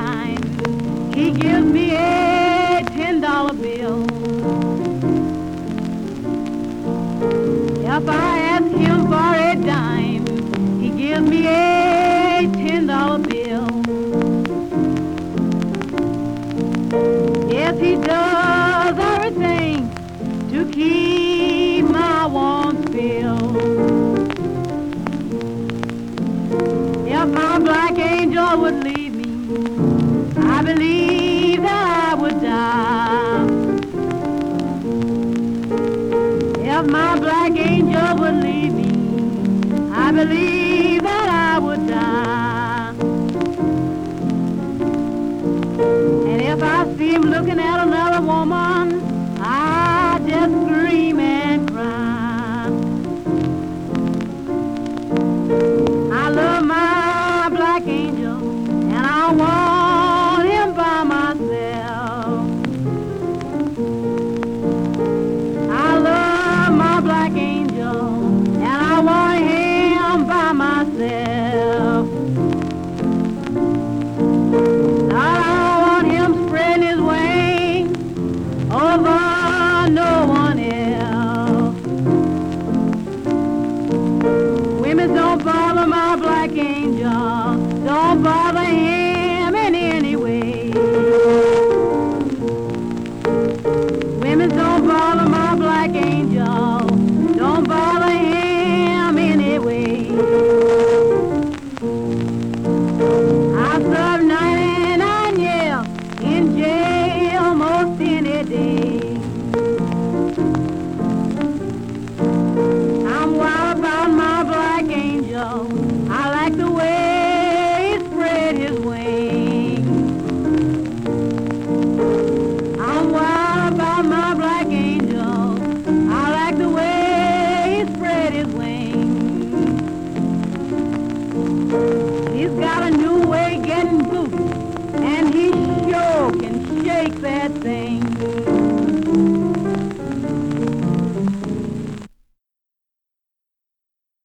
dime, he gives me a ten dollar bill. If I ask him for a dime, he gives me a ten dollar bill. Yes, he does everything to keep my wants filled. If my black angel would leave I believe that I would die. If my black angel would leave me, I believe that I would die. And if I see him looking at another woman, I just scream maison vend